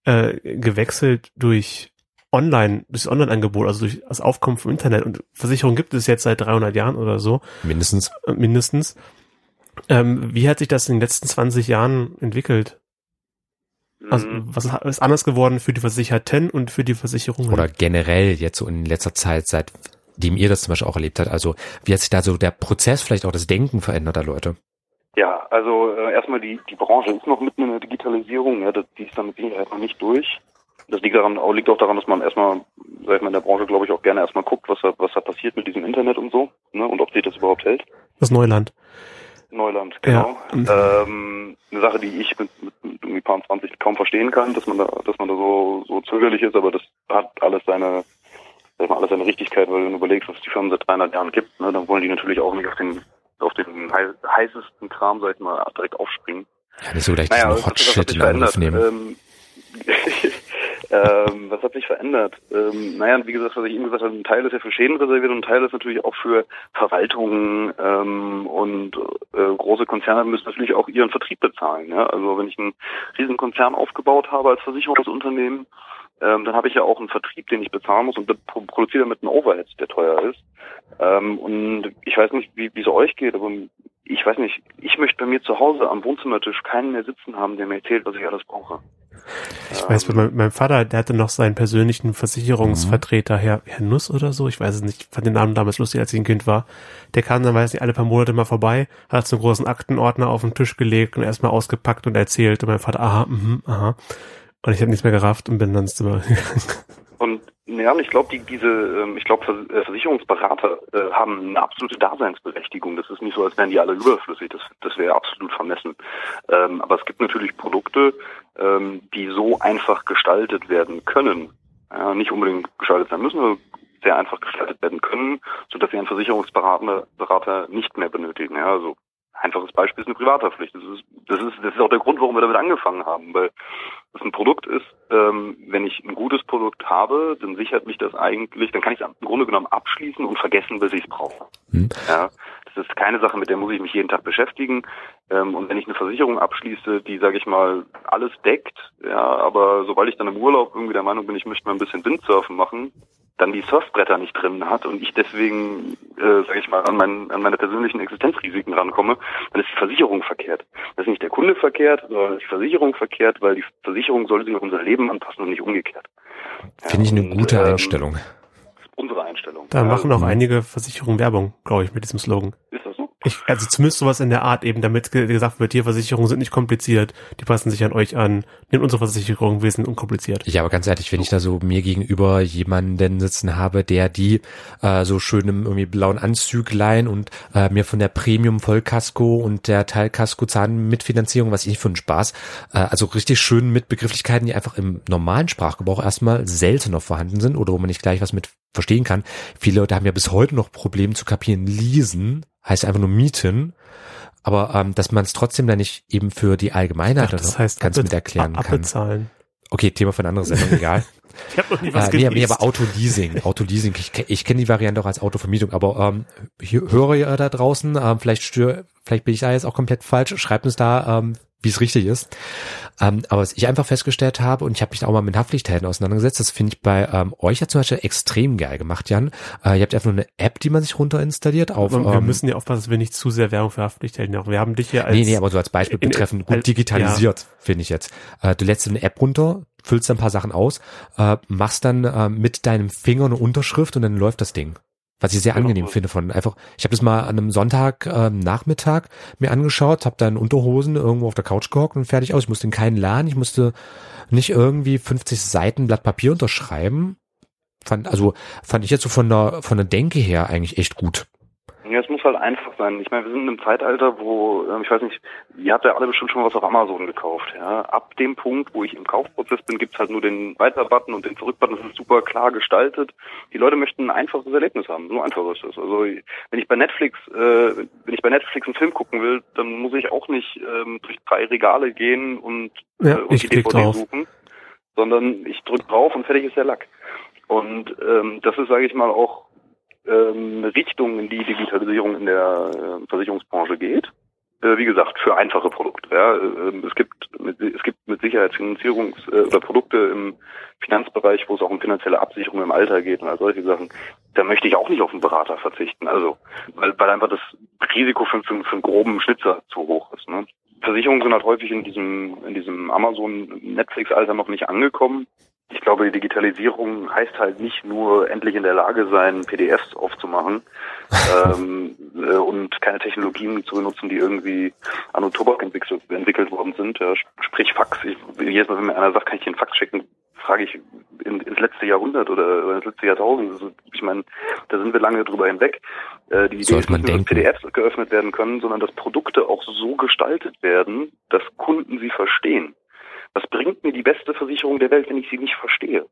äh, gewechselt durch Online, durch das Online-Angebot, also durch das Aufkommen vom Internet. Und Versicherungen gibt es jetzt seit 300 Jahren oder so. Mindestens. Äh, mindestens. Ähm, wie hat sich das in den letzten 20 Jahren entwickelt? Also, Mhm. was ist anders geworden für die Versicherten und für die Versicherungen? Oder generell jetzt so in letzter Zeit, seitdem ihr das zum Beispiel auch erlebt habt. Also wie hat sich da so der Prozess, vielleicht auch das Denken verändert der Leute? Ja, also äh, erstmal die, die Branche ist noch mitten in der Digitalisierung, ja, das, die ist dann mit Sicherheit noch nicht durch. Das liegt daran, auch, liegt auch daran, dass man erstmal, sag ich mal, in der Branche, glaube ich, auch gerne erstmal guckt, was da, was da passiert mit diesem Internet und so, ne, und ob sich das überhaupt hält. das Neuland. Neuland, Ja. genau. Ähm, eine Sache, die ich mit, mit, irgendwie paar 20 kaum verstehen kann, dass man da, dass man da so, so zögerlich ist, aber das hat alles seine, sag ich mal, alles seine Richtigkeit, weil wenn du überlegst, was es die Firmen seit 300 Jahren gibt, ne, dann wollen die natürlich auch nicht auf den, auf den hei- heißesten Kram, sag ich mal, direkt aufspringen. Ja, nicht so gleich Naja, was, Hot Shit in Angriff nehmen. Ähm, *laughs* ähm, was hat sich verändert? Ähm, naja, wie gesagt, was ich eben gesagt habe, ein Teil ist ja für Schäden reserviert und ein Teil ist natürlich auch für Verwaltungen ähm, und äh, große Konzerne müssen natürlich auch ihren Vertrieb bezahlen. Ja? Also wenn ich einen riesen Konzern aufgebaut habe als Versicherungsunternehmen, ähm, dann habe ich ja auch einen Vertrieb, den ich bezahlen muss und produziere damit einen Overhead, der teuer ist. Ähm, und ich weiß nicht, wie es euch geht, aber ich weiß nicht, ich möchte bei mir zu Hause am Wohnzimmertisch keinen mehr sitzen haben, der mir erzählt, was ich alles brauche. Ich weiß, bei meinem, meinem Vater, der hatte noch seinen persönlichen Versicherungsvertreter, Herr, Herr Nuss oder so, ich weiß es nicht, ich fand den Namen damals lustig, als ich ein Kind war. Der kam dann, weiß nicht, alle paar Monate mal vorbei, hat so einen großen Aktenordner auf den Tisch gelegt und erstmal ausgepackt und erzählt und mein Vater, aha, mhm, aha. Und ich habe nichts mehr gerafft und bin dann ins Zimmer *laughs* gegangen. Und ja, ich glaube, die, diese, ähm, ich glaube, äh, Versicherungsberater äh, haben eine absolute Daseinsberechtigung. Das ist nicht so, als wären die alle überflüssig. Das, das wäre absolut vermessen. Ähm, aber es gibt natürlich Produkte, ähm, die so einfach gestaltet werden können. Ja, nicht unbedingt gestaltet sein müssen, aber sehr einfach gestaltet werden können, sodass sie einen Versicherungsberater Berater nicht mehr benötigen. Ja, also einfaches Beispiel ist eine Privathaftpflicht. Das ist, das ist, das ist auch der Grund, warum wir damit angefangen haben, weil das ein Produkt ist, ähm, wenn ich ein gutes Produkt habe, dann sichert mich das eigentlich, dann kann ich es im Grunde genommen abschließen und vergessen, bis ich es brauche. Hm. Ja, das ist keine Sache, mit der muss ich mich jeden Tag beschäftigen. Ähm, und wenn ich eine Versicherung abschließe, die, sage ich mal, alles deckt, ja, aber sobald ich dann im Urlaub irgendwie der Meinung bin, ich möchte mal ein bisschen Windsurfen machen, dann die Surfbretter nicht drin hat und ich deswegen, äh, sage ich mal, an, mein, an meine persönlichen Existenzrisiken rankomme, dann ist die Versicherung verkehrt. Das ist nicht der Kunde verkehrt, sondern die Versicherung verkehrt, weil die Versicherung sollte sich auf unser Leben anpassen und nicht umgekehrt. Finde ich eine und, gute ähm, Einstellung. Unsere Einstellung. Da Ja, machen auch einige Versicherungen Werbung, glaube ich, mit diesem Slogan. Ist das so? Ich, also zumindest sowas in der Art eben, damit ge- gesagt wird, hier Versicherungen sind nicht kompliziert, die passen sich an euch an. Nehmt unsere Versicherung, wir sind unkompliziert. Ja, aber ganz ehrlich, wenn ich da so mir gegenüber jemanden sitzen habe, der die äh, so schön im irgendwie blauen Anzüglein und äh, mir von der Premium Vollkasko und der Teilkasko Zahn Mitfinanzierung, was ich für einen Spaß, äh, also richtig schön mit Begrifflichkeiten, die einfach im normalen Sprachgebrauch erstmal seltener vorhanden sind oder wo man nicht gleich was mit verstehen kann. Viele Leute haben ja bis heute noch Probleme zu kapieren. Leasen heißt einfach nur mieten. Aber ähm, dass man es trotzdem dann nicht eben für die Allgemeinheit Ach, das heißt, ganz mit erklären kann. abbezahlen. Okay, Thema für eine andere Sendung, egal. *laughs* Ich habe noch nie was äh, nee, nee, aber Autoleasing. Autoleasing, ich, ich kenne die Variante auch als Autovermietung, aber ähm, hier, höre ihr da draußen, ähm, vielleicht stör, vielleicht bin ich da jetzt auch komplett falsch, schreibt uns da, ähm, wie es richtig ist. Ähm, aber was ich einfach festgestellt habe, und ich habe mich auch mal mit Haftpflichthelden auseinandergesetzt, das finde ich bei ähm, euch ja zum Beispiel extrem geil gemacht, Jan. Äh, ihr habt einfach nur eine App, die man sich runterinstalliert auf. Aber wir ähm, müssen ja aufpassen, dass wir nicht zu sehr Werbung für Haftpflichthelden machen. Wir haben dich hier als nee, nee, aber so als Beispiel in- betreffend als- gut digitalisiert, finde ich jetzt. Äh, du lädst eine App runter, füllst ein paar Sachen aus, äh, machst dann äh, mit deinem Finger eine Unterschrift und dann läuft das Ding. Was ich sehr Genau. angenehm finde von einfach. Ich habe das mal an einem Sonntag ähm, Nachmittag mir angeschaut, habe dann Unterhosen irgendwo auf der Couch gehockt und fertig aus. Ich musste in keinen Laden, ich musste nicht irgendwie 50 Seiten Blatt Papier unterschreiben. Fand also fand ich jetzt so von der von der Denke her eigentlich echt gut. Ja, es muss halt einfach sein. Ich meine, wir sind in einem Zeitalter, wo, ähm, ich weiß nicht, ihr habt ja alle bestimmt schon was auf Amazon gekauft. Ja? Ab dem Punkt, wo ich im Kaufprozess bin, gibt's halt nur den Weiter-Button und den Zurück-Button. Das ist super klar gestaltet. Die Leute möchten ein einfaches Erlebnis haben. So einfach ist das. Also wenn ich bei Netflix, äh, wenn ich bei Netflix einen Film gucken will, dann muss ich auch nicht ähm, durch drei Regale gehen und, Ja, äh, und die DVD drauf. suchen, sondern ich drücke drauf und fertig ist der Lack. Und ähm, das ist, sage ich mal, auch ähm, Richtung, in die Digitalisierung in der äh, Versicherungsbranche geht. äh, wie gesagt, für einfache Produkte. Ja. Ähm, es gibt mit, es gibt mit Sicherheit Finanzierungs- äh, oder Produkte im Finanzbereich, wo es auch um finanzielle Absicherung im Alter geht und all solche Sachen. Da möchte ich auch nicht auf einen Berater verzichten. Also, weil, weil einfach das Risiko für, für, für einen groben Schnitzer zu hoch ist. Ne? Versicherungen sind halt häufig in diesem, in diesem Amazon-Netflix-Alter noch nicht angekommen. Ich glaube, die Digitalisierung heißt halt nicht nur endlich in der Lage sein, PDFs aufzumachen *laughs* ähm, äh, und keine Technologien zu benutzen, die irgendwie an und Tobak entwickelt, entwickelt worden sind. Ja, sprich Fax. Ich, jedes Mal, wenn mir einer sagt, kann ich dir einen Fax schicken, frage ich in, ins letzte Jahrhundert oder, oder ins letzte Jahrtausend. Also, ich meine, da sind wir lange drüber hinweg. Äh, die Idee ist nicht nur, dass PDFs geöffnet werden können, sondern dass Produkte auch so gestaltet werden, dass Kunden sie verstehen. Was bringt mir die beste Versicherung der Welt, wenn ich sie nicht verstehe?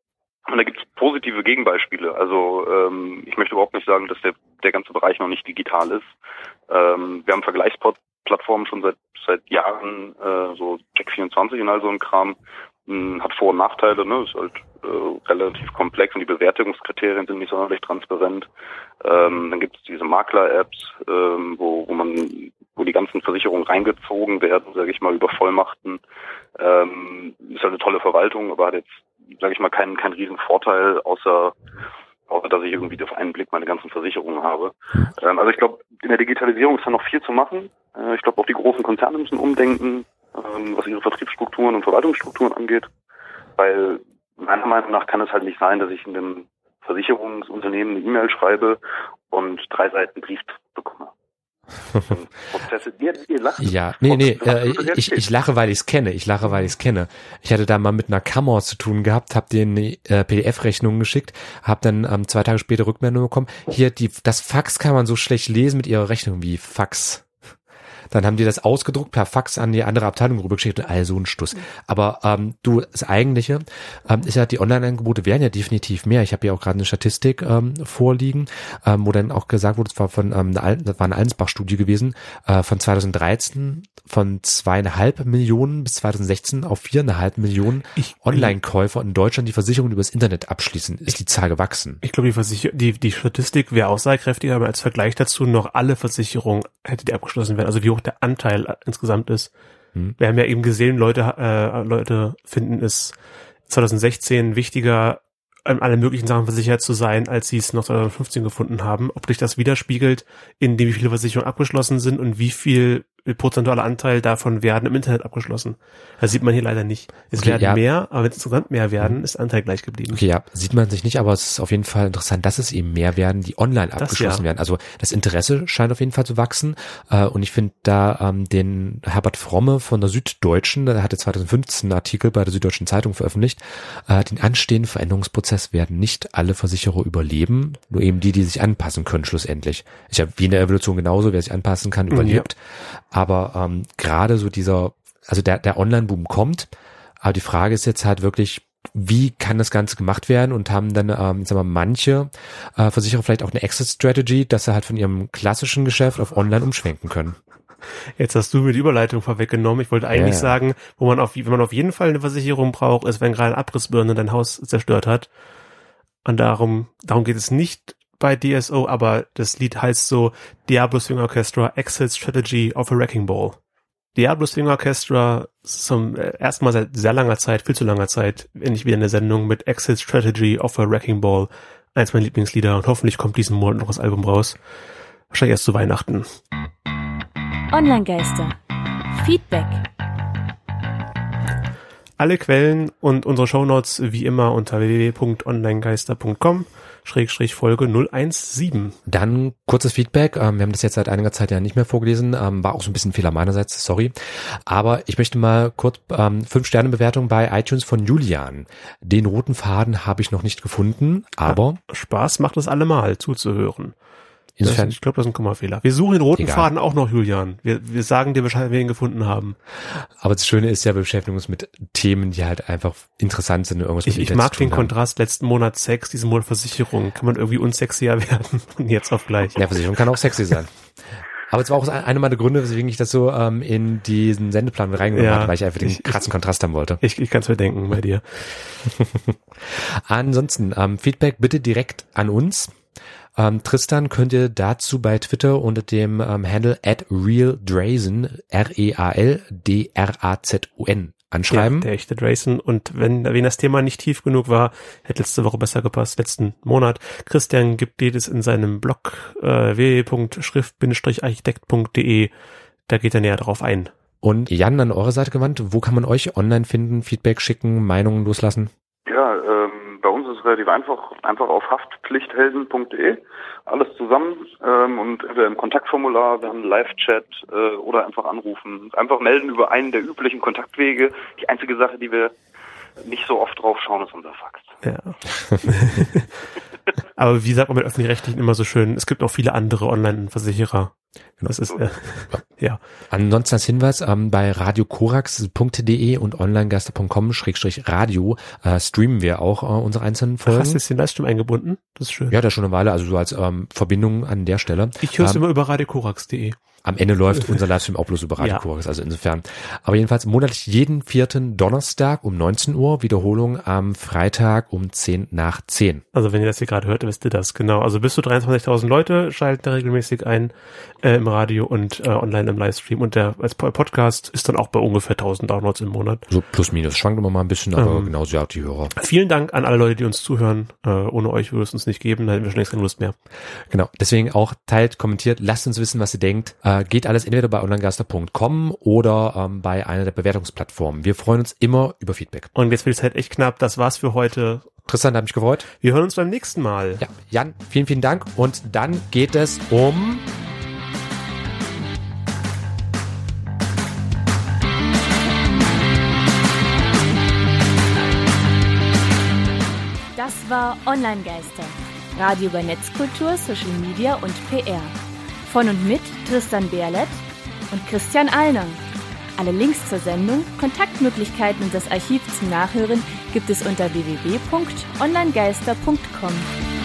Und da gibt es positive Gegenbeispiele. Also ähm, ich möchte überhaupt nicht sagen, dass der, der ganze Bereich noch nicht digital ist. Ähm, wir haben Vergleichsplattformen schon seit seit Jahren, äh, so Check24 und all so ein Kram, mh, hm, hat Vor- und Nachteile, ne? Ist halt äh, relativ komplex und die Bewertungskriterien sind nicht sonderlich transparent. Ähm, dann gibt es diese Makler-Apps, ähm, wo, wo man, wo die ganzen Versicherungen reingezogen werden, sage ich mal, über Vollmachten. Ähm, ist halt eine tolle Verwaltung, aber hat jetzt, sage ich mal, keinen keinen riesen Vorteil, außer außer dass ich irgendwie auf einen Blick meine ganzen Versicherungen habe. Ähm, also ich glaube, in der Digitalisierung ist da noch viel zu machen. Äh, ich glaube, auch die großen Konzerne müssen umdenken, ähm, was ihre Vertriebsstrukturen und Verwaltungsstrukturen angeht, weil meiner Meinung nach kann es halt nicht sein, dass ich in einem Versicherungsunternehmen eine E-Mail schreibe und drei Seiten Brief bekomme. Prozesse. Ihr, ihr lacht. Ja, nee, nee, äh, ich, ich lache, weil ich es kenne. Ich lache, weil ich es kenne. Ich hatte da mal mit einer Kammer zu tun gehabt, habe denen äh, PDF-Rechnung geschickt, habe dann ähm, zwei Tage später Rückmeldung bekommen. Hier, die, das Fax kann man so schlecht lesen mit ihrer Rechnung wie Fax. Dann haben die das ausgedruckt, per Fax an die andere Abteilung rübergeschickt und all so ein Stuss. Aber ähm, du, das Eigentliche ähm, ist ja, die Online-Angebote werden ja definitiv mehr. Ich habe ja auch gerade eine Statistik ähm, vorliegen, ähm, wo dann auch gesagt wurde, es war von ähm, das war eine Allensbach-Studie gewesen, äh, von 2013 von zweieinhalb Millionen bis 2016 auf viereinhalb Millionen Online-Käufer in Deutschland, die Versicherungen übers Internet abschließen, ist die Zahl gewachsen. Ich glaube, die, die, die Statistik wäre aussagekräftiger, aber als Vergleich dazu noch alle Versicherungen hätte die abgeschlossen werden. Also wie hoch der Anteil insgesamt ist. Hm. Wir haben ja eben gesehen, Leute, äh, Leute finden es 2016 wichtiger, an alle möglichen Sachen versichert zu sein, als sie es noch 2015 gefunden haben. Ob sich das widerspiegelt, in dem wie viele Versicherungen abgeschlossen sind und wie viel prozentualer Anteil davon werden im Internet abgeschlossen. Das sieht man hier leider nicht. Es okay, werden ja. mehr, aber wenn es insgesamt mehr werden, mhm. ist der Anteil gleich geblieben. Okay, ja, sieht man sich nicht, aber es ist auf jeden Fall interessant, dass es eben mehr werden, die online das abgeschlossen ja. werden. Also das Interesse scheint auf jeden Fall zu wachsen. Äh, und ich finde da ähm, den Herbert Fromme von der Süddeutschen, der hatte 2015 einen Artikel bei der Süddeutschen Zeitung veröffentlicht, äh, den anstehenden Veränderungsprozess werden nicht alle Versicherer überleben, nur eben die, die sich anpassen können schlussendlich. Ist ja wie in der Evolution genauso, wer sich anpassen kann, überlebt. Ja. Aber ähm, gerade so dieser, also der, der Online-Boom kommt, aber die Frage ist jetzt halt wirklich, wie kann das Ganze gemacht werden und haben dann, ähm, sagen wir, manche äh, Versicherer vielleicht auch eine Exit-Strategy, dass sie halt von ihrem klassischen Geschäft auf Online umschwenken können. Jetzt hast du mir die Überleitung vorweggenommen. Ich wollte eigentlich ja. sagen, wo man auf, wenn man auf jeden Fall eine Versicherung braucht, ist, wenn gerade eine Abrissbirne dein Haus zerstört hat. Und darum, darum geht es nicht bei DSO, aber das Lied heißt so Diablo Swing Orchestra Exit Strategy of a Wrecking Ball. Diablo Swing Orchestra zum äh, ersten Mal seit sehr langer Zeit, viel zu langer Zeit, endlich wieder in der Sendung mit Exit Strategy of a Wrecking Ball. Eins meiner Lieblingslieder und hoffentlich kommt diesen Monat noch das Album raus. Wahrscheinlich erst zu Weihnachten. Online-Geister. Feedback. Alle Quellen und unsere Shownotes wie immer unter www.onlinegeister.com. Schrägstrich Folge 017. Dann kurzes Feedback. Ähm, wir haben das jetzt seit einiger Zeit ja nicht mehr vorgelesen. Ähm, war auch so ein bisschen Fehler meinerseits, sorry. Aber ich möchte mal kurz ähm, fünf Sterne Bewertung bei iTunes von Julian. Den roten Faden habe ich noch nicht gefunden, aber ja, Spaß macht es allemal zuzuhören. Insofern, ich glaube, das ist ein Kommafehler. Wir suchen den roten egal. Faden auch noch, Julian. Wir, wir sagen dir Bescheid, wir ihn gefunden haben. Aber das Schöne ist ja, wir beschäftigen uns mit Themen, die halt einfach interessant sind. Irgendwas ich ich mag den haben. Kontrast. Letzten Monat Sex, diesen Monat Versicherung. Kann man irgendwie unsexier *laughs* werden von jetzt auf gleich. Ja, Versicherung kann auch sexy sein. Aber es war auch einer meiner Gründe, weswegen ich das so ähm, in diesen Sendeplan reingenommen ja, habe, weil ich einfach den ich, krassen Kontrast haben wollte. Ich, ich kann es mir denken bei dir. *laughs* Ansonsten, ähm, Feedback bitte direkt an uns Ähm, Tristan könnt ihr dazu bei Twitter unter dem ähm, Handle at realdrazen, R-E-A-L-D-R-A-Z-U-N anschreiben. Ja, der echte Drayson. Und wenn, wenn das Thema nicht tief genug war, hätte letzte Woche besser gepasst, letzten Monat. Christian gibt jedes in seinem Blog äh, www.schrift-architekt.de. Da geht er näher drauf ein. Und Jan, an eure Seite gewandt, wo kann man euch online finden, Feedback schicken, Meinungen loslassen? Bei uns ist es relativ einfach, einfach auf haftpflichthelden.de, alles zusammen ähm, und entweder im Kontaktformular, wir haben einen Live-Chat äh, oder einfach anrufen. Einfach melden über einen der üblichen Kontaktwege. Die einzige Sache, die wir nicht so oft drauf schauen, ist unser Fax. Ja. *laughs* *laughs* Aber wie sagt man mit öffentlich-rechtlichen immer so schön, es gibt auch viele andere Online-Versicherer. Genau. Das ist, äh, *laughs* ja. Ansonsten als Hinweis, ähm, bei radiokorax.de und onlinegeister.com schrägstrich radio äh, streamen wir auch äh, unsere einzelnen Folgen. Hast du jetzt den Livestream eingebunden? Das ist schön. Ja, das schon eine Weile, also so als ähm, Verbindung an der Stelle. Ich höre es Ähm, immer über radiokorax.de. Am Ende läuft *laughs* unser Livestream auch bloß über Radio Ja. Korax, also insofern. Aber jedenfalls monatlich jeden vierten Donnerstag um 19 Uhr, Wiederholung am Freitag um 10 nach 10. Also wenn ihr das hier gerade hört, wisst ihr das, genau. Also bis zu 23.000 Leute schalten da regelmäßig ein äh, im Radio und äh, online im Livestream. Und der als Po- Podcast ist dann auch bei ungefähr 1000 Downloads im Monat. So plus minus, schwankt immer mal ein bisschen, aber Ähm. genauso ja die Hörer. Vielen Dank an alle Leute, die uns zuhören. Äh, ohne euch würde es uns nicht geben, da hätten wir schon längst keine Lust mehr. Genau, deswegen auch teilt, kommentiert, lasst uns wissen, was ihr denkt. Äh, geht alles entweder bei onlinegaster.com oder ähm, bei einer der Bewertungsplattformen. Wir freuen uns immer über Feedback. Und jetzt wird die Zeit echt knapp. Das war's für heute. Tristan, hat mich gefreut. Wir hören uns beim nächsten Mal. Ja, Jan, vielen, vielen Dank. Und dann geht es um Das war Online-Geister. Radio über Netzkultur, Social Media und PR. Von und mit Tristan Berlet und Christian Allner. Alle Links zur Sendung, Kontaktmöglichkeiten und das Archiv zum Nachhören gibt es unter www.onlinegeister.com.